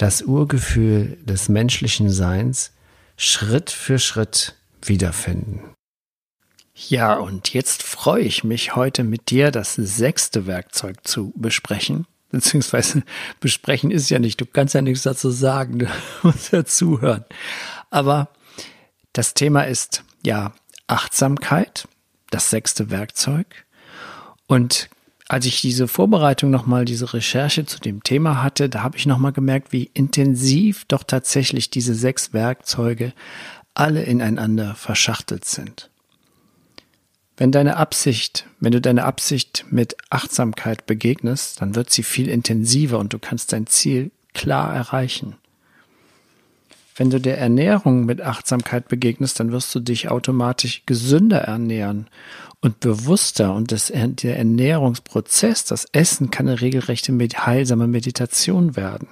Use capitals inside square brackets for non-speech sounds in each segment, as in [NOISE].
das Urgefühl des menschlichen Seins Schritt für Schritt wiederfinden. Ja, und jetzt freue ich mich heute mit dir das sechste Werkzeug zu besprechen. Beziehungsweise [LAUGHS] besprechen ist ja nicht, du kannst ja nichts dazu sagen, du [LAUGHS] musst ja zuhören. Aber das Thema ist ja Achtsamkeit, das sechste Werkzeug. Und als ich diese Vorbereitung nochmal, diese Recherche zu dem Thema hatte, da habe ich nochmal gemerkt, wie intensiv doch tatsächlich diese sechs Werkzeuge alle ineinander verschachtelt sind. Wenn deine Absicht, wenn du deine Absicht mit Achtsamkeit begegnest, dann wird sie viel intensiver und du kannst dein Ziel klar erreichen. Wenn du der Ernährung mit Achtsamkeit begegnest, dann wirst du dich automatisch gesünder ernähren und bewusster und das, der Ernährungsprozess, das Essen kann eine regelrechte heilsame Meditation werden.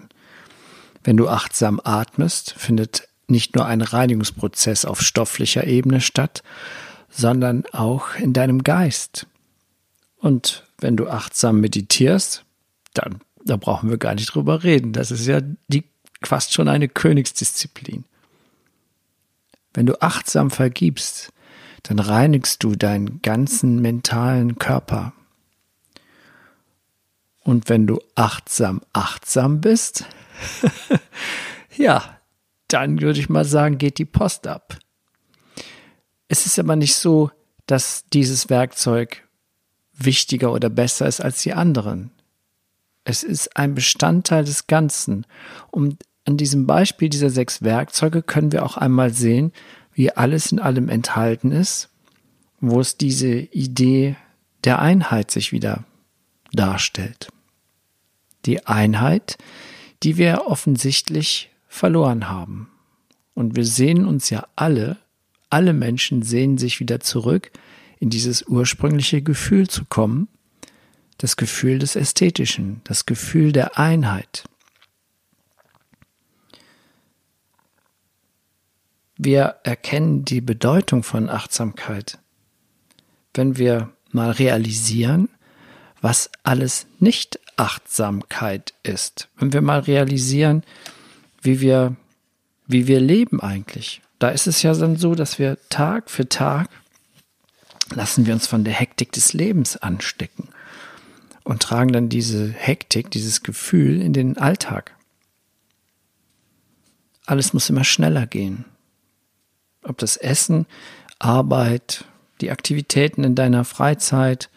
Wenn du achtsam atmest, findet nicht nur ein Reinigungsprozess auf stofflicher Ebene statt, sondern auch in deinem Geist. Und wenn du achtsam meditierst, dann da brauchen wir gar nicht drüber reden. Das ist ja die fast schon eine Königsdisziplin. Wenn du achtsam vergibst, dann reinigst du deinen ganzen mentalen Körper. Und wenn du achtsam achtsam bist, [LAUGHS] ja, dann würde ich mal sagen, geht die Post ab. Es ist aber nicht so, dass dieses Werkzeug wichtiger oder besser ist als die anderen. Es ist ein Bestandteil des Ganzen. Und an diesem Beispiel dieser sechs Werkzeuge können wir auch einmal sehen, wie alles in allem enthalten ist, wo es diese Idee der Einheit sich wieder darstellt. Die Einheit, die wir offensichtlich verloren haben. Und wir sehen uns ja alle, alle Menschen sehen sich wieder zurück in dieses ursprüngliche Gefühl zu kommen, das Gefühl des Ästhetischen, das Gefühl der Einheit. Wir erkennen die Bedeutung von Achtsamkeit, wenn wir mal realisieren, was alles nicht Achtsamkeit ist. Wenn wir mal realisieren, wie wir, wie wir leben eigentlich. Da ist es ja dann so, dass wir Tag für Tag lassen wir uns von der Hektik des Lebens anstecken und tragen dann diese Hektik, dieses Gefühl in den Alltag. Alles muss immer schneller gehen ob das Essen, Arbeit, die Aktivitäten in deiner Freizeit,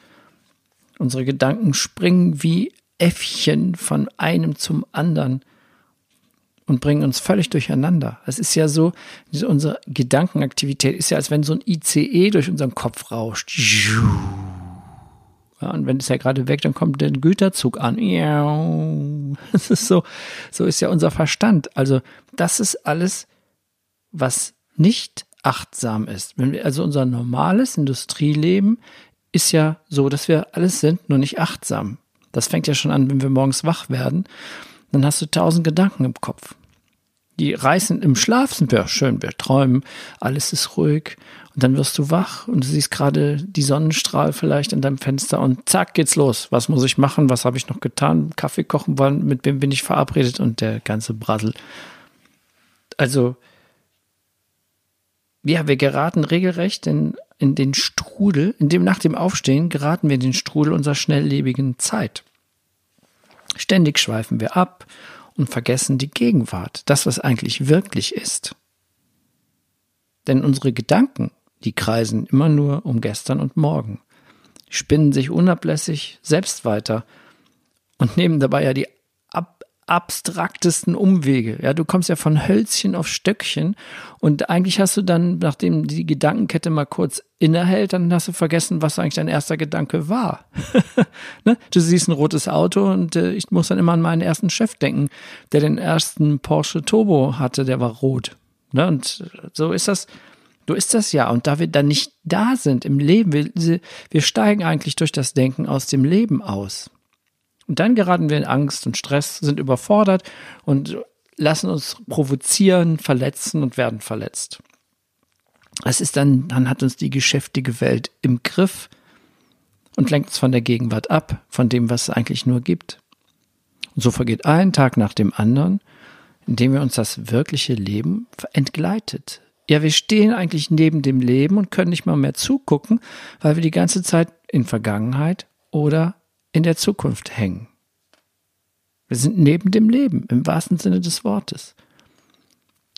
unsere Gedanken springen wie Äffchen von einem zum anderen und bringen uns völlig durcheinander. Es ist ja so, unsere Gedankenaktivität ist ja, als wenn so ein ICE durch unseren Kopf rauscht. Ja, und wenn es ja gerade weg, dann kommt der Güterzug an. [LAUGHS] Das ist so, so ist ja unser Verstand. Also, das ist alles, was nicht achtsam ist. Wenn wir, also unser normales Industrieleben ist ja so, dass wir alles sind, nur nicht achtsam. Das fängt ja schon an, wenn wir morgens wach werden. Dann hast du tausend Gedanken im Kopf. Die reißen im Schlaf sind wir schön, wir träumen, alles ist ruhig und dann wirst du wach und du siehst gerade die Sonnenstrahl vielleicht in deinem Fenster und zack geht's los. Was muss ich machen? Was habe ich noch getan? Kaffee kochen wollen? Mit wem bin ich verabredet? Und der ganze Brassel. Also ja, wir geraten regelrecht in, in den Strudel, in dem nach dem Aufstehen geraten wir in den Strudel unserer schnelllebigen Zeit. Ständig schweifen wir ab und vergessen die Gegenwart, das, was eigentlich wirklich ist. Denn unsere Gedanken, die kreisen immer nur um gestern und morgen, spinnen sich unablässig selbst weiter und nehmen dabei ja die abstraktesten Umwege. Ja, du kommst ja von Hölzchen auf Stöckchen und eigentlich hast du dann, nachdem die Gedankenkette mal kurz innehält, dann hast du vergessen, was eigentlich dein erster Gedanke war. [LAUGHS] ne? Du siehst ein rotes Auto und äh, ich muss dann immer an meinen ersten Chef denken, der den ersten Porsche Turbo hatte, der war rot. Ne? Und so ist das, so ist das ja. Und da wir dann nicht da sind im Leben, wir, wir steigen eigentlich durch das Denken aus dem Leben aus. Und dann geraten wir in Angst und Stress, sind überfordert und lassen uns provozieren, verletzen und werden verletzt. Es ist dann, dann hat uns die geschäftige Welt im Griff und lenkt uns von der Gegenwart ab, von dem, was es eigentlich nur gibt. Und so vergeht ein Tag nach dem anderen, indem wir uns das wirkliche Leben entgleitet. Ja, wir stehen eigentlich neben dem Leben und können nicht mal mehr zugucken, weil wir die ganze Zeit in Vergangenheit oder in der Zukunft hängen. Wir sind neben dem Leben, im wahrsten Sinne des Wortes.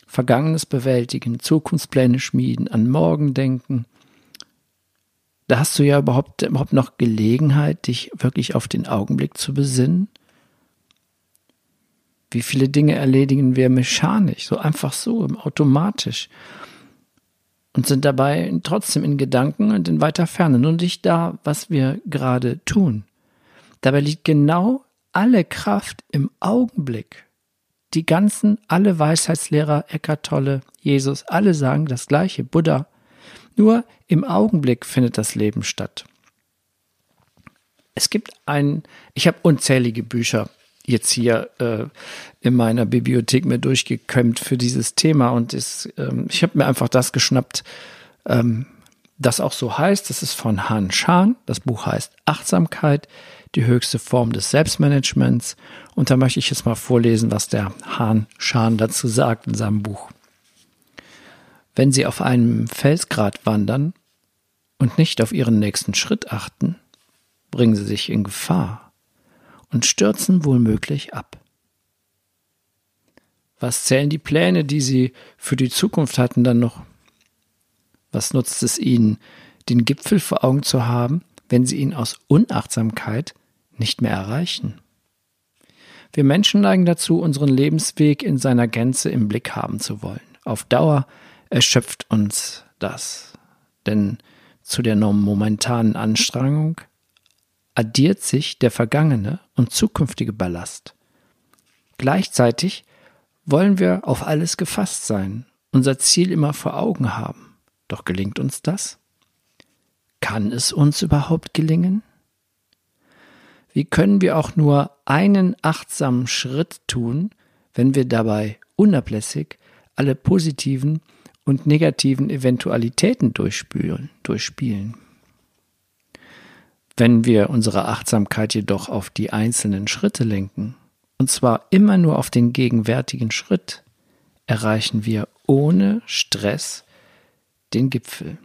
Vergangenes bewältigen, Zukunftspläne schmieden, an morgen denken. Da hast du ja überhaupt, überhaupt noch Gelegenheit, dich wirklich auf den Augenblick zu besinnen. Wie viele Dinge erledigen wir mechanisch, so einfach so, automatisch und sind dabei trotzdem in Gedanken und in weiter Ferne, nur nicht da, was wir gerade tun. Dabei liegt genau alle Kraft im Augenblick. Die ganzen, alle Weisheitslehrer, Eckart Tolle, Jesus, alle sagen das gleiche, Buddha. Nur im Augenblick findet das Leben statt. Es gibt ein, ich habe unzählige Bücher jetzt hier äh, in meiner Bibliothek mir durchgekämmt für dieses Thema und ist, ähm, ich habe mir einfach das geschnappt, ähm, das auch so heißt. Das ist von Han Shan. Das Buch heißt Achtsamkeit, die höchste Form des Selbstmanagements. Und da möchte ich jetzt mal vorlesen, was der Han Shan dazu sagt in seinem Buch. Wenn Sie auf einem Felsgrat wandern und nicht auf Ihren nächsten Schritt achten, bringen Sie sich in Gefahr und stürzen wohlmöglich ab. Was zählen die Pläne, die Sie für die Zukunft hatten, dann noch? Was nutzt es Ihnen, den Gipfel vor Augen zu haben, wenn Sie ihn aus Unachtsamkeit nicht mehr erreichen. Wir Menschen neigen dazu, unseren Lebensweg in seiner Gänze im Blick haben zu wollen. Auf Dauer erschöpft uns das, denn zu der momentanen Anstrengung addiert sich der vergangene und zukünftige Ballast. Gleichzeitig wollen wir auf alles gefasst sein, unser Ziel immer vor Augen haben. Doch gelingt uns das? Kann es uns überhaupt gelingen? Wie können wir auch nur einen achtsamen Schritt tun, wenn wir dabei unablässig alle positiven und negativen Eventualitäten durchspülen, durchspielen? Wenn wir unsere Achtsamkeit jedoch auf die einzelnen Schritte lenken, und zwar immer nur auf den gegenwärtigen Schritt, erreichen wir ohne Stress den Gipfel.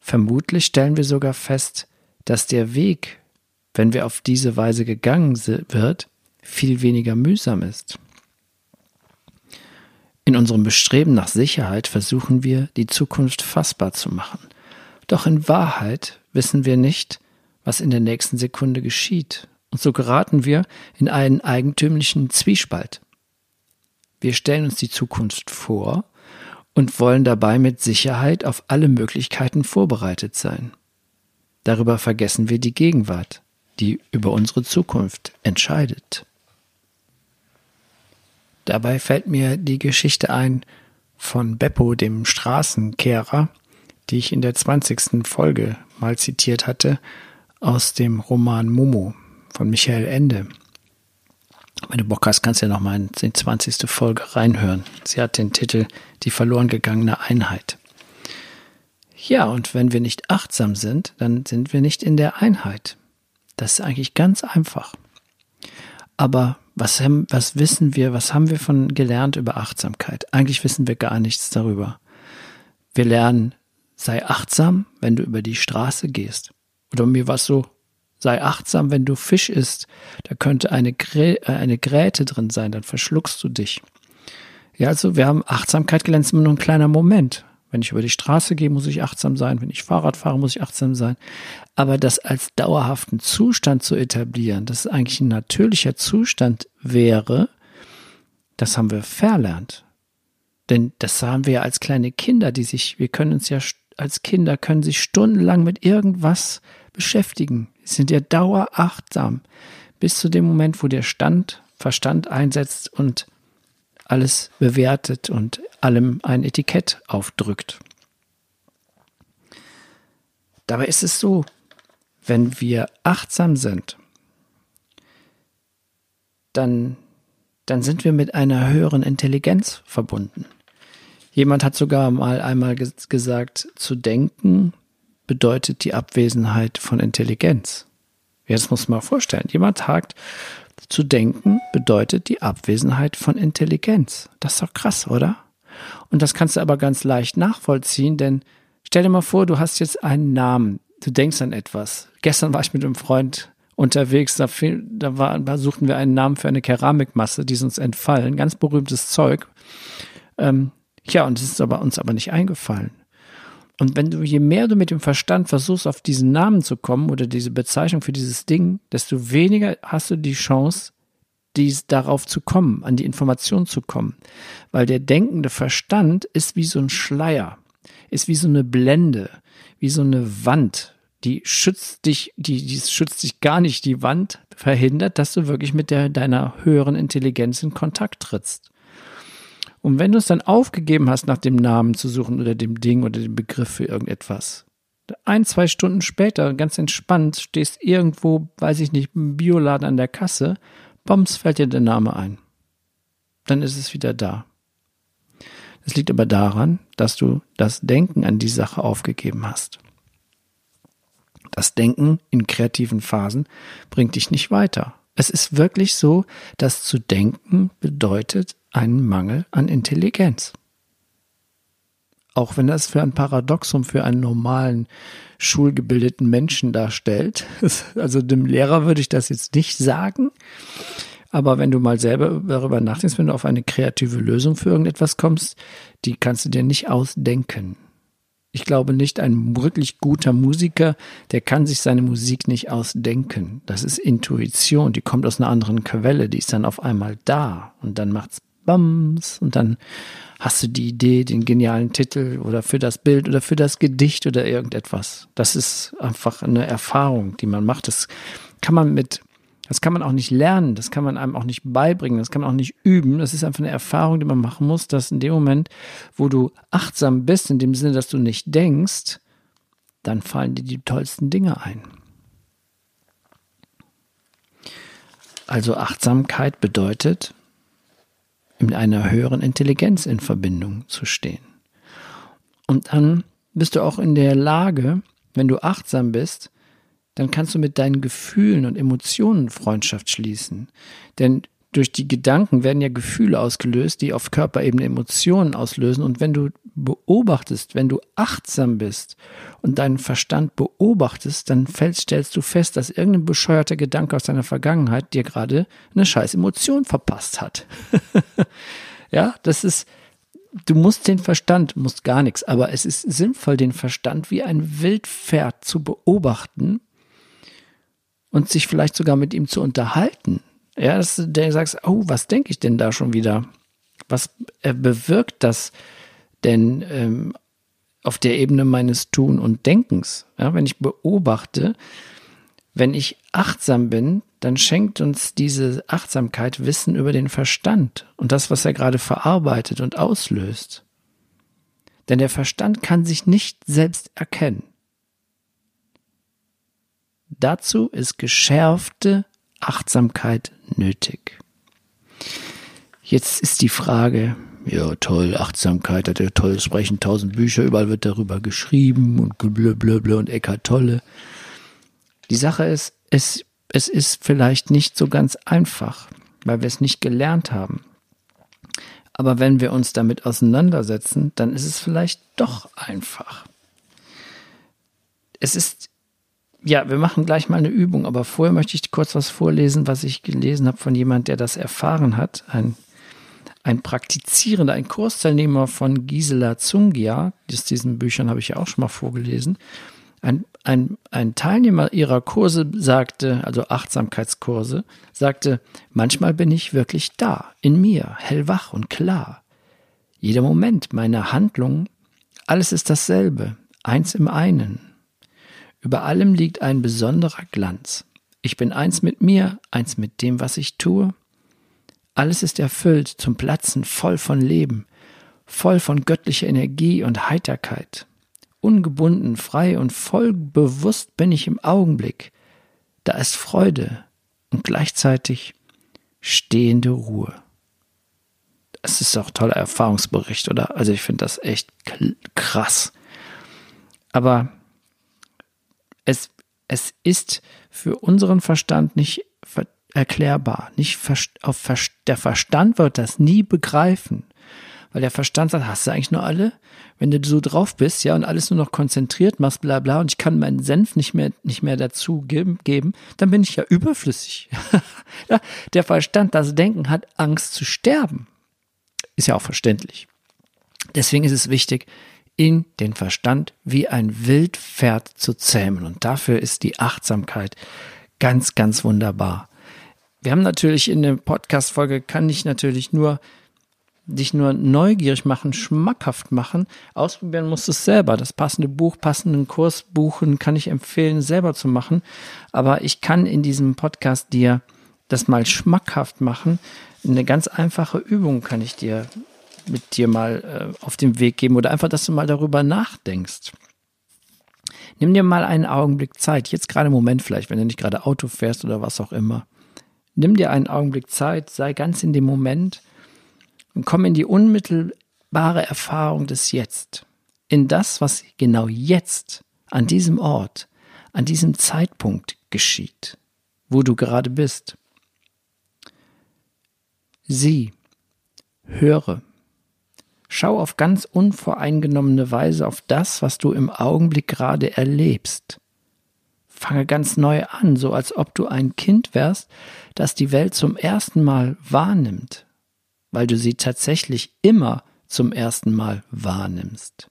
Vermutlich stellen wir sogar fest, dass der Weg, wenn wir auf diese Weise gegangen wird, viel weniger mühsam ist. In unserem Bestreben nach Sicherheit versuchen wir, die Zukunft fassbar zu machen. Doch in Wahrheit wissen wir nicht, was in der nächsten Sekunde geschieht. Und so geraten wir in einen eigentümlichen Zwiespalt. Wir stellen uns die Zukunft vor und wollen dabei mit Sicherheit auf alle Möglichkeiten vorbereitet sein. Darüber vergessen wir die Gegenwart, die über unsere Zukunft entscheidet. Dabei fällt mir die Geschichte ein von Beppo, dem Straßenkehrer, die ich in der 20. Folge mal zitiert hatte, aus dem Roman Momo von Michael Ende. Wenn du Bock hast, kannst du ja nochmal in die 20. Folge reinhören. Sie hat den Titel Die verloren gegangene Einheit. Ja, und wenn wir nicht achtsam sind, dann sind wir nicht in der Einheit. Das ist eigentlich ganz einfach. Aber was, haben, was wissen wir, was haben wir von gelernt über Achtsamkeit? Eigentlich wissen wir gar nichts darüber. Wir lernen, sei achtsam, wenn du über die Straße gehst. Oder mir war es so, sei achtsam, wenn du Fisch isst. Da könnte eine, Grä äh, eine Gräte drin sein, dann verschluckst du dich. Ja, also wir haben Achtsamkeit gelernt, ist immer nur ein kleiner Moment. Wenn ich über die Straße gehe, muss ich achtsam sein. Wenn ich Fahrrad fahre, muss ich achtsam sein. Aber das als dauerhaften Zustand zu etablieren, dass es eigentlich ein natürlicher Zustand wäre, das haben wir verlernt. Denn das haben wir ja als kleine Kinder, die sich, wir können uns ja als Kinder, können sich stundenlang mit irgendwas beschäftigen. Sie sind ja dauerachtsam. Bis zu dem Moment, wo der Stand, Verstand einsetzt und alles bewertet und allem ein Etikett aufdrückt. Dabei ist es so, wenn wir achtsam sind, dann, dann sind wir mit einer höheren Intelligenz verbunden. Jemand hat sogar mal einmal gesagt, zu denken bedeutet die Abwesenheit von Intelligenz. Jetzt muss man mal vorstellen, jemand sagt, zu denken bedeutet die Abwesenheit von Intelligenz. Das ist doch krass, oder? Und das kannst du aber ganz leicht nachvollziehen, denn stell dir mal vor, du hast jetzt einen Namen, du denkst an etwas. Gestern war ich mit einem Freund unterwegs, da, da, war, da suchten wir einen Namen für eine Keramikmasse, die ist uns entfallen, ganz berühmtes Zeug. Ähm, ja, und es ist aber uns aber nicht eingefallen. Und wenn du, je mehr du mit dem Verstand versuchst, auf diesen Namen zu kommen oder diese Bezeichnung für dieses Ding, desto weniger hast du die Chance, dies darauf zu kommen, an die Information zu kommen. Weil der denkende Verstand ist wie so ein Schleier, ist wie so eine Blende, wie so eine Wand, die schützt dich, die, die schützt dich gar nicht. Die Wand verhindert, dass du wirklich mit der, deiner höheren Intelligenz in Kontakt trittst. Und wenn du es dann aufgegeben hast, nach dem Namen zu suchen oder dem Ding oder dem Begriff für irgendetwas, ein, zwei Stunden später, ganz entspannt, stehst irgendwo, weiß ich nicht, im Bioladen an der Kasse, bombs fällt dir der Name ein. Dann ist es wieder da. Das liegt aber daran, dass du das Denken an die Sache aufgegeben hast. Das Denken in kreativen Phasen bringt dich nicht weiter. Es ist wirklich so, dass zu denken bedeutet einen Mangel an Intelligenz. Auch wenn das für ein Paradoxum für einen normalen, schulgebildeten Menschen darstellt. [LAUGHS] Also dem Lehrer würde ich das jetzt nicht sagen. Aber wenn du mal selber darüber nachdenkst, wenn du auf eine kreative Lösung für irgendetwas kommst, die kannst du dir nicht ausdenken. Ich glaube nicht, ein wirklich guter Musiker, der kann sich seine Musik nicht ausdenken. Das ist Intuition, die kommt aus einer anderen Quelle, die ist dann auf einmal da und dann macht's Bams und dann hast du die Idee, den genialen Titel oder für das Bild oder für das Gedicht oder irgendetwas. Das ist einfach eine Erfahrung, die man macht. Das kann man mit, das kann man auch nicht lernen, das kann man einem auch nicht beibringen, das kann man auch nicht üben. Das ist einfach eine Erfahrung, die man machen muss, dass in dem Moment, wo du achtsam bist, in dem Sinne, dass du nicht denkst, dann fallen dir die tollsten Dinge ein. Also Achtsamkeit bedeutet, mit einer höheren Intelligenz in Verbindung zu stehen. Und dann bist du auch in der Lage, wenn du achtsam bist, dann kannst du mit deinen Gefühlen und Emotionen Freundschaft schließen. Denn durch die Gedanken werden ja Gefühle ausgelöst, die auf Körperebene Emotionen auslösen. Und wenn du beobachtest, wenn du achtsam bist und deinen Verstand beobachtest, dann fällst, stellst du fest, dass irgendein bescheuerter Gedanke aus deiner Vergangenheit dir gerade eine scheiß Emotion verpasst hat. [LAUGHS] ja, das ist, du musst den Verstand, musst gar nichts, aber es ist sinnvoll, den Verstand wie ein Wildpferd zu beobachten und sich vielleicht sogar mit ihm zu unterhalten ja, dass du sagst, oh, was denke ich denn da schon wieder? Was äh, bewirkt das denn ähm, auf der Ebene meines Tun und Denkens? Ja, wenn ich beobachte, wenn ich achtsam bin, dann schenkt uns diese Achtsamkeit Wissen über den Verstand und das, was er gerade verarbeitet und auslöst. Denn der Verstand kann sich nicht selbst erkennen. Dazu ist geschärfte Achtsamkeit nötig. Jetzt ist die Frage, ja toll, Achtsamkeit hat ja toll, sprechen tausend Bücher, überall wird darüber geschrieben und blablabla und Eckart Tolle. Die Sache ist, es, es ist vielleicht nicht so ganz einfach, weil wir es nicht gelernt haben. Aber wenn wir uns damit auseinandersetzen, dann ist es vielleicht doch einfach. Es ist ja, wir machen gleich mal eine Übung, aber vorher möchte ich kurz was vorlesen, was ich gelesen habe von jemand, der das erfahren hat. Ein, ein Praktizierender, ein Kursteilnehmer von Gisela Zungia, aus diesen Büchern habe ich ja auch schon mal vorgelesen, ein, ein, ein Teilnehmer ihrer Kurse sagte, also Achtsamkeitskurse, sagte, manchmal bin ich wirklich da, in mir, hellwach und klar. Jeder Moment meiner Handlungen, alles ist dasselbe, eins im einen. Über allem liegt ein besonderer Glanz. Ich bin eins mit mir, eins mit dem, was ich tue, alles ist erfüllt, zum Platzen, voll von Leben, voll von göttlicher Energie und Heiterkeit. Ungebunden, frei und voll bewusst bin ich im Augenblick. Da ist Freude und gleichzeitig stehende Ruhe. Das ist auch ein toller Erfahrungsbericht, oder? Also ich finde das echt krass. Aber es, es ist für unseren Verstand nicht erklärbar. Nicht auf der Verstand wird das nie begreifen. Weil der Verstand sagt, hast du eigentlich nur alle? Wenn du so drauf bist, ja, und alles nur noch konzentriert machst, bla bla, und ich kann meinen Senf nicht mehr, nicht mehr dazu geben, dann bin ich ja überflüssig. [LAUGHS] der Verstand, das Denken hat Angst zu sterben. Ist ja auch verständlich. Deswegen ist es wichtig, in den Verstand wie ein Wildpferd zu zähmen. Und dafür ist die Achtsamkeit ganz, ganz wunderbar. Wir haben natürlich in der Podcast-Folge, kann ich natürlich nur dich nur neugierig machen, schmackhaft machen. Ausprobieren musst du es selber. Das passende Buch, passenden Kurs buchen, kann ich empfehlen, selber zu machen. Aber ich kann in diesem Podcast dir das mal schmackhaft machen. Eine ganz einfache Übung kann ich dir mit dir mal äh, auf den Weg geben oder einfach, dass du mal darüber nachdenkst. Nimm dir mal einen Augenblick Zeit, jetzt gerade im Moment vielleicht, wenn du nicht gerade Auto fährst oder was auch immer. Nimm dir einen Augenblick Zeit, sei ganz in dem Moment und komm in die unmittelbare Erfahrung des Jetzt. In das, was genau jetzt, an diesem Ort, an diesem Zeitpunkt geschieht, wo du gerade bist. Sieh, höre, schau auf ganz unvoreingenommene Weise auf das, was du im Augenblick gerade erlebst fange ganz neu an, so als ob du ein Kind wärst, das die Welt zum ersten Mal wahrnimmt, weil du sie tatsächlich immer zum ersten Mal wahrnimmst.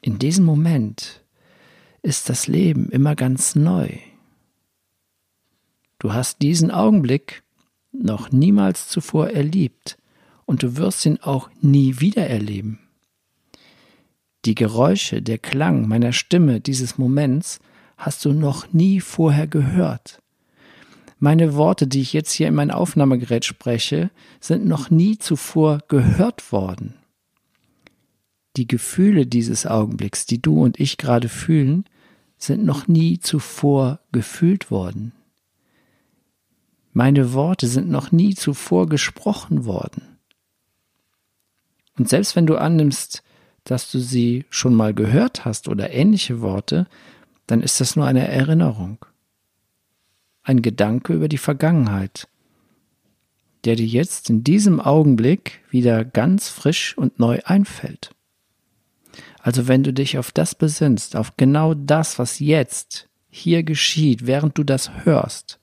In diesem Moment ist das Leben immer ganz neu. Du hast diesen Augenblick noch niemals zuvor erlebt und du wirst ihn auch nie wieder erleben. Die Geräusche, der Klang meiner Stimme dieses Moments hast du noch nie vorher gehört. Meine Worte, die ich jetzt hier in mein Aufnahmegerät spreche, sind noch nie zuvor gehört worden. Die Gefühle dieses Augenblicks, die du und ich gerade fühlen, sind noch nie zuvor gefühlt worden. Meine Worte sind noch nie zuvor gesprochen worden. Und selbst wenn du annimmst, dass du sie schon mal gehört hast oder ähnliche Worte, dann ist das nur eine Erinnerung, ein Gedanke über die Vergangenheit, der dir jetzt in diesem Augenblick wieder ganz frisch und neu einfällt. Also wenn du dich auf das besinnst, auf genau das, was jetzt hier geschieht, während du das hörst,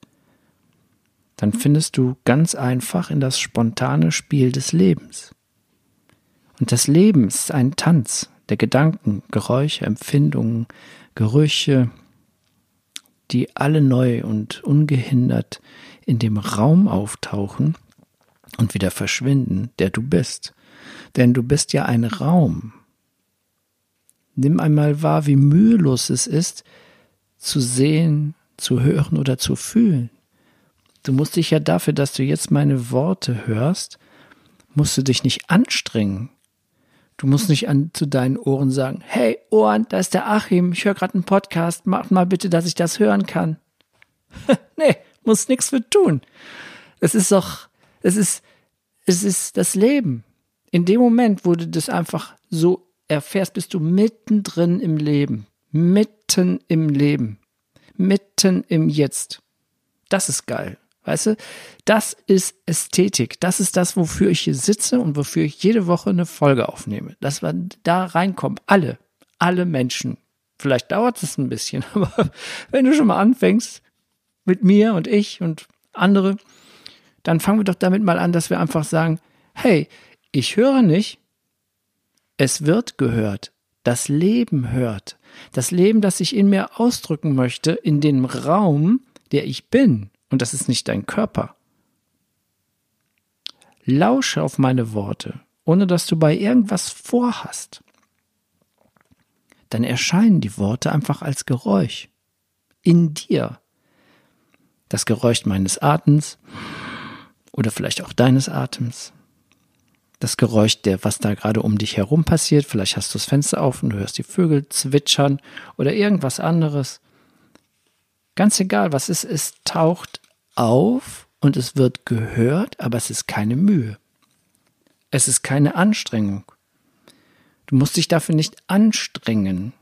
dann findest du ganz einfach in das spontane Spiel des Lebens. Und das Leben ist ein Tanz der Gedanken, Geräusche, Empfindungen, Gerüche, die alle neu und ungehindert in dem Raum auftauchen und wieder verschwinden, der du bist. Denn du bist ja ein Raum. Nimm einmal wahr, wie mühelos es ist, zu sehen, zu hören oder zu fühlen. Du musst dich ja dafür, dass du jetzt meine Worte hörst, musst du dich nicht anstrengen. Du musst nicht an, zu deinen Ohren sagen, hey Ohren, da ist der Achim, ich höre gerade einen Podcast, mach mal bitte, dass ich das hören kann. [LAUGHS] nee, muss nichts für tun. Es ist doch, es ist, es ist das Leben. In dem Moment, wo du das einfach so erfährst, bist du mittendrin im Leben. Mitten im Leben. Mitten im Jetzt. Das ist geil. Weißt du, das ist Ästhetik. Das ist das, wofür ich hier sitze und wofür ich jede Woche eine Folge aufnehme. Dass wir da reinkommen. Alle. Alle Menschen. Vielleicht dauert es ein bisschen, [LAUGHS] aber wenn du schon mal anfängst mit mir und ich und andere, dann fangen wir doch damit mal an, dass wir einfach sagen, hey, ich höre nicht, es wird gehört. Das Leben hört. Das Leben, das ich in mir ausdrücken möchte, in dem Raum, der ich bin. Und das ist nicht dein Körper. Lausche auf meine Worte, ohne dass du bei irgendwas vorhast. Dann erscheinen die Worte einfach als Geräusch. In dir. Das Geräusch meines Atems oder vielleicht auch deines Atems das Geräusch, der, was da gerade um dich herum passiert. Vielleicht hast du das Fenster auf und du hörst die Vögel zwitschern oder irgendwas anderes. Ganz egal, was es ist, es taucht auf und es wird gehört, aber es ist keine Mühe. Es ist keine Anstrengung. Du musst dich dafür nicht anstrengen.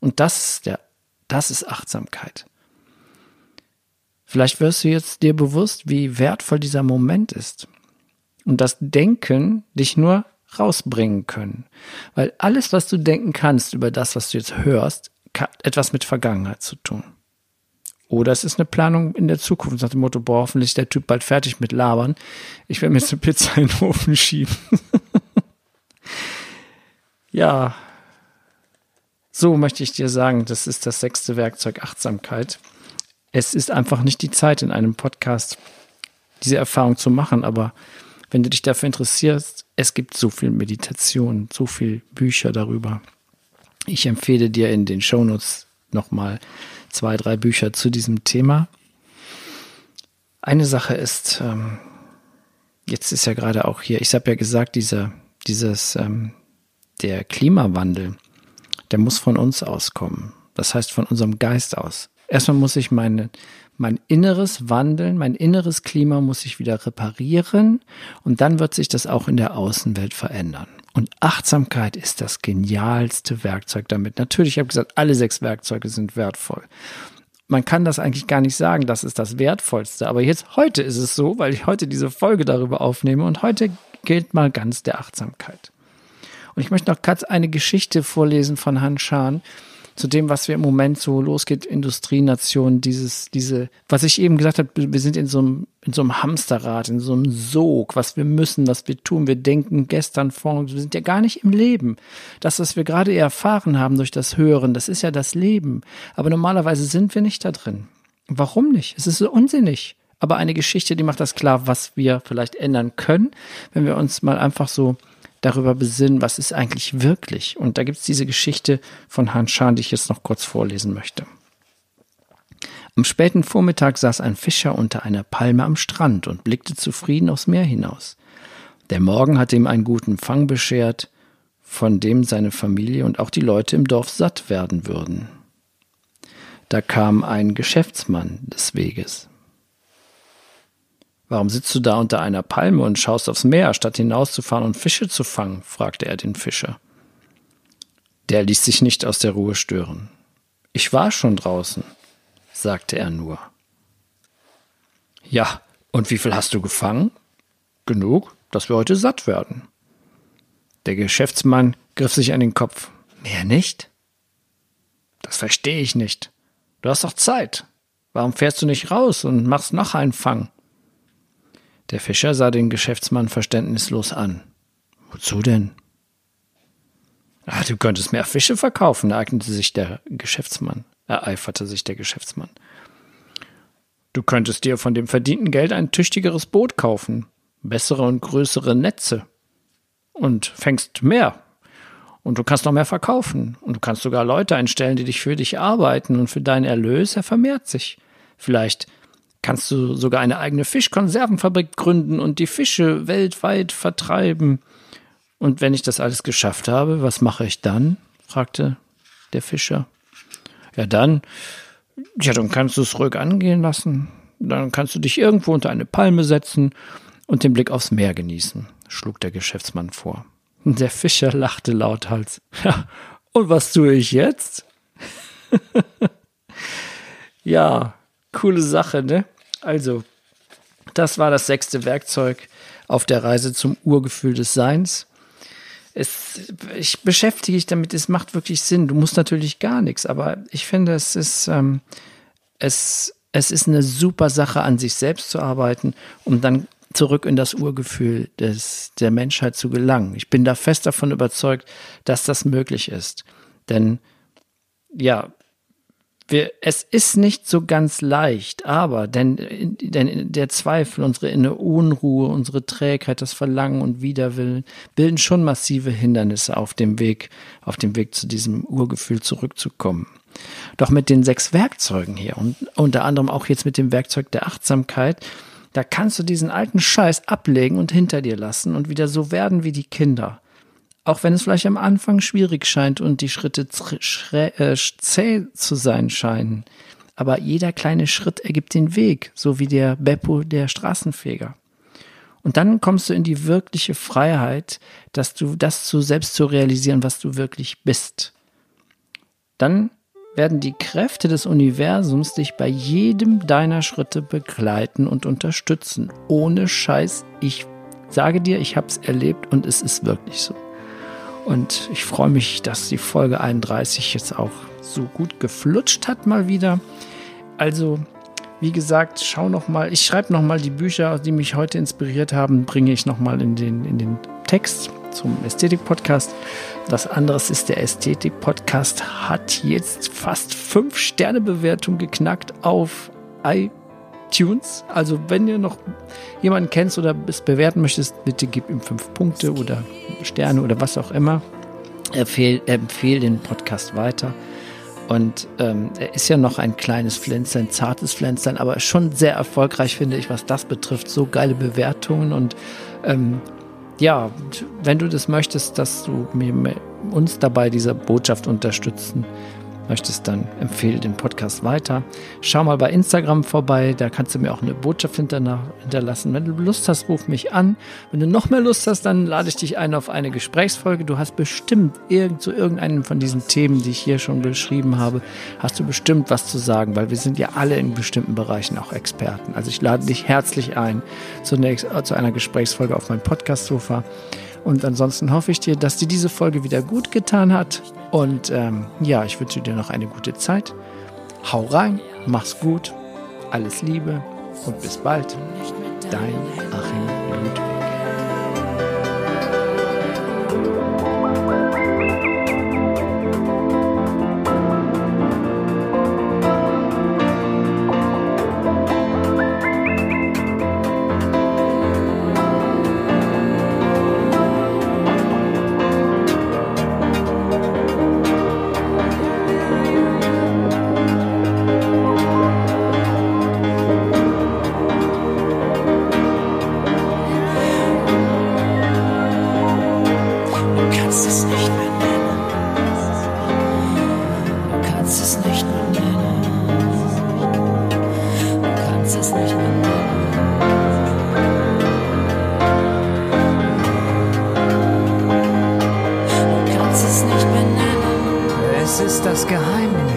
Und das ist der, das ist Achtsamkeit. Vielleicht wirst du jetzt dir bewusst, wie wertvoll dieser Moment ist und das Denken dich nur rausbringen können. Weil alles, was du denken kannst über das, was du jetzt hörst, hat etwas mit Vergangenheit zu tun. Oder es ist eine Planung in der Zukunft nach dem Motto, boah, hoffentlich ist der Typ bald fertig mit Labern. Ich werde mir jetzt eine Pizza in den Ofen schieben. [LAUGHS] ja, so möchte ich dir sagen, das ist das sechste Werkzeug Achtsamkeit. Es ist einfach nicht die Zeit in einem Podcast, diese Erfahrung zu machen, aber wenn du dich dafür interessierst, es gibt so viel Meditation, so viel Bücher darüber. Ich empfehle dir in den Shownotes nochmal zwei, drei Bücher zu diesem Thema. Eine Sache ist, ähm, jetzt ist ja gerade auch hier, ich habe ja gesagt, dieser, dieses, ähm, der Klimawandel, der muss von uns auskommen. Das heißt von unserem Geist aus. Erstmal muss ich meine, mein inneres Wandeln, mein inneres Klima muss sich wieder reparieren und dann wird sich das auch in der Außenwelt verändern. Und Achtsamkeit ist das genialste Werkzeug damit. Natürlich, ich habe gesagt, alle sechs Werkzeuge sind wertvoll. Man kann das eigentlich gar nicht sagen, das ist das Wertvollste. Aber jetzt, heute ist es so, weil ich heute diese Folge darüber aufnehme und heute gilt mal ganz der Achtsamkeit. Und ich möchte noch kurz eine Geschichte vorlesen von Han Schan, zu dem, was wir im Moment so losgeht, Industrienation, dieses, diese, was ich eben gesagt habe, wir sind in so einem, in so einem Hamsterrad, in so einem Sog, was wir müssen, was wir tun. Wir denken gestern, vorhin, wir sind ja gar nicht im Leben. Das, was wir gerade erfahren haben durch das Hören, das ist ja das Leben. Aber normalerweise sind wir nicht da drin. Warum nicht? Es ist so unsinnig. Aber eine Geschichte, die macht das klar, was wir vielleicht ändern können, wenn wir uns mal einfach so darüber besinnen, was ist eigentlich wirklich. Und da gibt es diese Geschichte von Han Schan, die ich jetzt noch kurz vorlesen möchte. Am späten Vormittag saß ein Fischer unter einer Palme am Strand und blickte zufrieden aufs Meer hinaus. Der Morgen hatte ihm einen guten Fang beschert, von dem seine Familie und auch die Leute im Dorf satt werden würden. Da kam ein Geschäftsmann des Weges. Warum sitzt du da unter einer Palme und schaust aufs Meer, statt hinauszufahren und Fische zu fangen? fragte er den Fischer. Der ließ sich nicht aus der Ruhe stören. Ich war schon draußen, sagte er nur. Ja, und wie viel hast du gefangen? Genug, dass wir heute satt werden. Der Geschäftsmann griff sich an den Kopf. Mehr nicht? Das verstehe ich nicht. Du hast doch Zeit. Warum fährst du nicht raus und machst noch einen Fang? Der Fischer sah den Geschäftsmann verständnislos an. Wozu denn? Ah, du könntest mehr Fische verkaufen, ereignete sich der Geschäftsmann, ereiferte sich der Geschäftsmann. Du könntest dir von dem verdienten Geld ein tüchtigeres Boot kaufen, bessere und größere Netze und fängst mehr. Und du kannst noch mehr verkaufen. Und du kannst sogar Leute einstellen, die dich für dich arbeiten und für deinen Erlös, er vermehrt sich. Vielleicht kannst du sogar eine eigene Fischkonservenfabrik gründen und die Fische weltweit vertreiben. Und wenn ich das alles geschafft habe, was mache ich dann? fragte der Fischer. Ja, dann, ja, dann kannst du es ruhig angehen lassen. Dann kannst du dich irgendwo unter eine Palme setzen und den Blick aufs Meer genießen, schlug der Geschäftsmann vor. Der Fischer lachte lauthals. Ja, und was tue ich jetzt? [LAUGHS] ja, coole Sache, ne? Also, das war das sechste Werkzeug auf der Reise zum Urgefühl des Seins. Es, ich beschäftige mich damit, es macht wirklich Sinn. Du musst natürlich gar nichts, aber ich finde, es ist, ähm, es, es ist eine super Sache, an sich selbst zu arbeiten, um dann zurück in das Urgefühl des, der Menschheit zu gelangen. Ich bin da fest davon überzeugt, dass das möglich ist. Denn ja, wir, es ist nicht so ganz leicht, aber denn, denn der Zweifel, unsere innere Unruhe, unsere Trägheit, das Verlangen und Widerwillen bilden schon massive Hindernisse auf dem Weg, auf dem Weg zu diesem Urgefühl zurückzukommen. Doch mit den sechs Werkzeugen hier und unter anderem auch jetzt mit dem Werkzeug der Achtsamkeit, da kannst du diesen alten Scheiß ablegen und hinter dir lassen und wieder so werden wie die Kinder. Auch wenn es vielleicht am Anfang schwierig scheint und die Schritte äh, zäh zu sein scheinen. Aber jeder kleine Schritt ergibt den Weg, so wie der Beppo der Straßenfeger. Und dann kommst du in die wirkliche Freiheit, dass du das zu selbst zu realisieren, was du wirklich bist. Dann werden die Kräfte des Universums dich bei jedem deiner Schritte begleiten und unterstützen. Ohne Scheiß, ich sage dir, ich habe es erlebt und es ist wirklich so. Und ich freue mich, dass die Folge 31 jetzt auch so gut geflutscht hat mal wieder. Also, wie gesagt, schau noch mal, ich schreibe noch mal die Bücher, die mich heute inspiriert haben, bringe ich noch mal in den, in den Text zum Ästhetik-Podcast. Das andere ist der Ästhetik-Podcast hat jetzt fast fünf Sterne Bewertung geknackt auf iTunes Tunes. Also wenn ihr noch jemanden kennst oder es bewerten möchtest, bitte gib ihm fünf Punkte oder Sterne oder was auch immer. Empfehl, empfehl den Podcast weiter. Und ähm, er ist ja noch ein kleines Pflänzlein, zartes Pflänzlein, aber schon sehr erfolgreich, finde ich, was das betrifft. So geile Bewertungen und ähm, ja, wenn du das möchtest, dass du mir, uns dabei dieser Botschaft unterstützen möchtest, dann empfehle den Podcast weiter. Schau mal bei Instagram vorbei, da kannst du mir auch eine Botschaft hinterlassen. Wenn du Lust hast, ruf mich an. Wenn du noch mehr Lust hast, dann lade ich dich ein auf eine Gesprächsfolge. Du hast bestimmt irgend, zu irgendeinem von diesen Themen, die ich hier schon beschrieben habe, hast du bestimmt was zu sagen, weil wir sind ja alle in bestimmten Bereichen auch Experten. Also ich lade dich herzlich ein zunächst zu einer Gesprächsfolge auf meinem Podcast-Sofa. Und ansonsten hoffe ich dir, dass dir diese Folge wieder gut getan hat. Und ähm, ja, ich wünsche dir noch eine gute Zeit. Hau rein, mach's gut, alles Liebe und bis bald. Dein Achim Ludwig. Das Geheimnis,